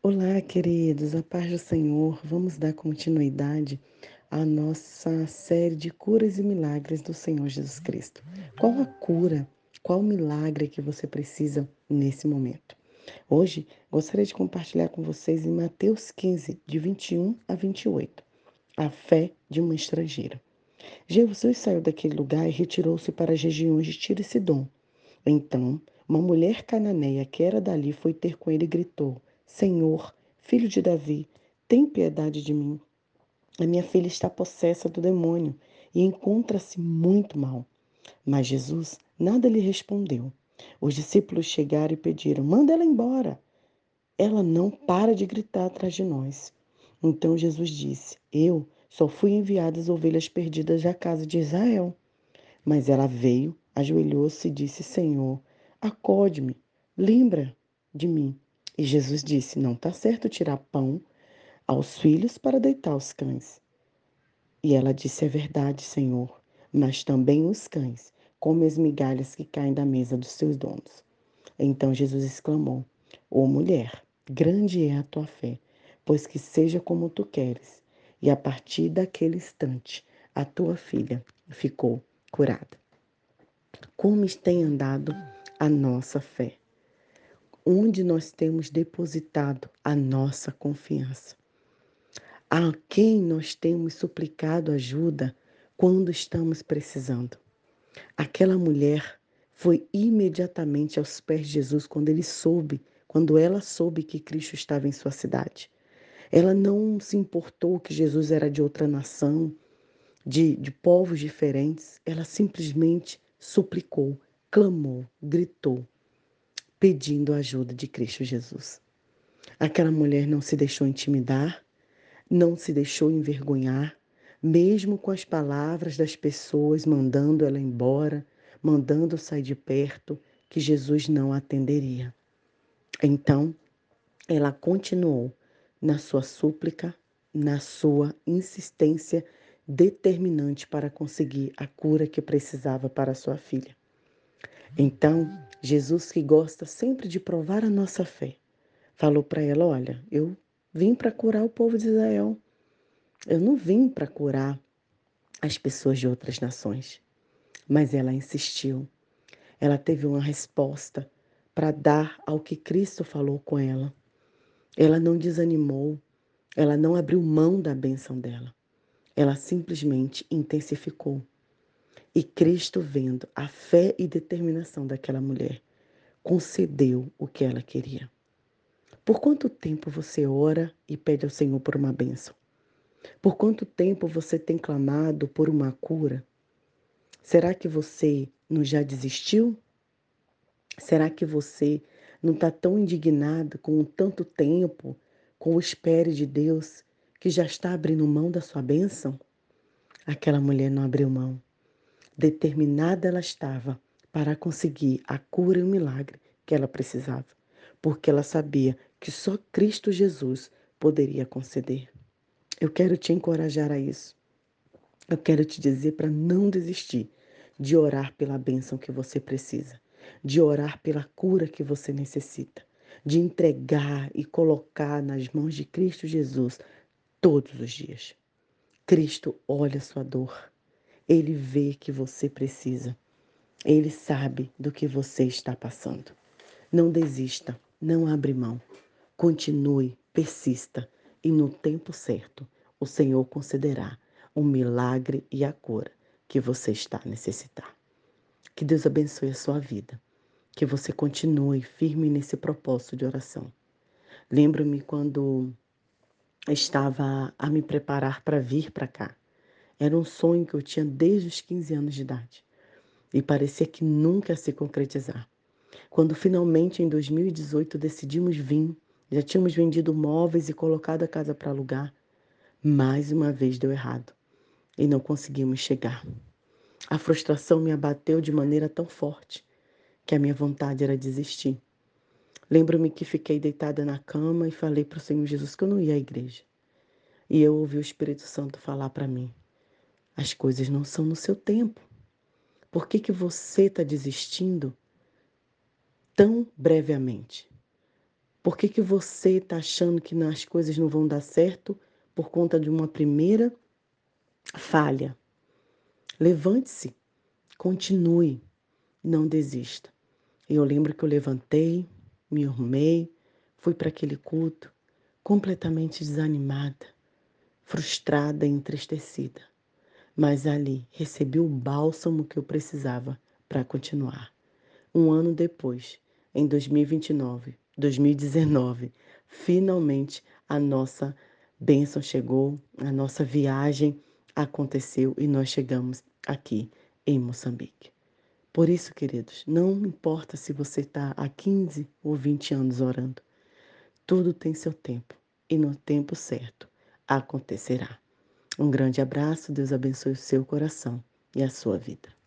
Olá, queridos, a paz do Senhor. Vamos dar continuidade à nossa série de curas e milagres do Senhor Jesus Cristo. Qual a cura, qual o milagre que você precisa nesse momento? Hoje, gostaria de compartilhar com vocês em Mateus 15, de 21 a 28, a fé de uma estrangeira. Jesus saiu daquele lugar e retirou-se para as regiões de Tiro e Sidom. Então, uma mulher cananeia que era dali foi ter com ele e gritou: Senhor, filho de Davi, tem piedade de mim. A minha filha está possessa do demônio e encontra-se muito mal. Mas Jesus nada lhe respondeu. Os discípulos chegaram e pediram: Manda ela embora. Ela não para de gritar atrás de nós. Então Jesus disse: Eu só fui enviado às ovelhas perdidas da casa de Israel. Mas ela veio, ajoelhou-se e disse: Senhor, acode-me, lembra de mim. E Jesus disse: Não está certo tirar pão aos filhos para deitar os cães. E ela disse: É verdade, Senhor, mas também os cães comem as migalhas que caem da mesa dos seus donos. Então Jesus exclamou: Ô mulher, grande é a tua fé, pois que seja como tu queres. E a partir daquele instante, a tua filha ficou curada. Como tem andado a nossa fé? Onde nós temos depositado a nossa confiança. A quem nós temos suplicado ajuda quando estamos precisando. Aquela mulher foi imediatamente aos pés de Jesus quando ele soube, quando ela soube que Cristo estava em sua cidade. Ela não se importou que Jesus era de outra nação, de, de povos diferentes. Ela simplesmente suplicou, clamou, gritou pedindo a ajuda de Cristo Jesus. Aquela mulher não se deixou intimidar, não se deixou envergonhar, mesmo com as palavras das pessoas mandando ela embora, mandando sair de perto, que Jesus não atenderia. Então, ela continuou na sua súplica, na sua insistência determinante para conseguir a cura que precisava para sua filha. Então, Jesus, que gosta sempre de provar a nossa fé, falou para ela: Olha, eu vim para curar o povo de Israel. Eu não vim para curar as pessoas de outras nações. Mas ela insistiu. Ela teve uma resposta para dar ao que Cristo falou com ela. Ela não desanimou, ela não abriu mão da bênção dela. Ela simplesmente intensificou. E Cristo, vendo a fé e determinação daquela mulher, concedeu o que ela queria. Por quanto tempo você ora e pede ao Senhor por uma bênção? Por quanto tempo você tem clamado por uma cura? Será que você não já desistiu? Será que você não está tão indignado com tanto tempo, com o espere de Deus, que já está abrindo mão da sua bênção? Aquela mulher não abriu mão. Determinada ela estava para conseguir a cura e o milagre que ela precisava, porque ela sabia que só Cristo Jesus poderia conceder. Eu quero te encorajar a isso. Eu quero te dizer para não desistir de orar pela bênção que você precisa, de orar pela cura que você necessita, de entregar e colocar nas mãos de Cristo Jesus todos os dias. Cristo olha a sua dor, ele vê que você precisa. Ele sabe do que você está passando. Não desista, não abre mão. Continue, persista e no tempo certo o Senhor concederá o milagre e a cura que você está a necessitar. Que Deus abençoe a sua vida. Que você continue firme nesse propósito de oração. Lembro-me quando estava a me preparar para vir para cá. Era um sonho que eu tinha desde os 15 anos de idade e parecia que nunca ia se concretizar. Quando finalmente em 2018 decidimos vir, já tínhamos vendido móveis e colocado a casa para alugar, mais uma vez deu errado e não conseguimos chegar. A frustração me abateu de maneira tão forte que a minha vontade era desistir. Lembro-me que fiquei deitada na cama e falei para o Senhor Jesus que eu não ia à igreja. E eu ouvi o Espírito Santo falar para mim: as coisas não são no seu tempo. Por que, que você está desistindo tão brevemente? Por que, que você está achando que as coisas não vão dar certo por conta de uma primeira falha? Levante-se, continue, não desista. Eu lembro que eu levantei, me arrumei, fui para aquele culto completamente desanimada, frustrada e entristecida. Mas ali recebi o bálsamo que eu precisava para continuar. Um ano depois, em 2029, 2019, finalmente a nossa bênção chegou, a nossa viagem aconteceu e nós chegamos aqui em Moçambique. Por isso, queridos, não importa se você está há 15 ou 20 anos orando, tudo tem seu tempo e no tempo certo acontecerá. Um grande abraço, Deus abençoe o seu coração e a sua vida.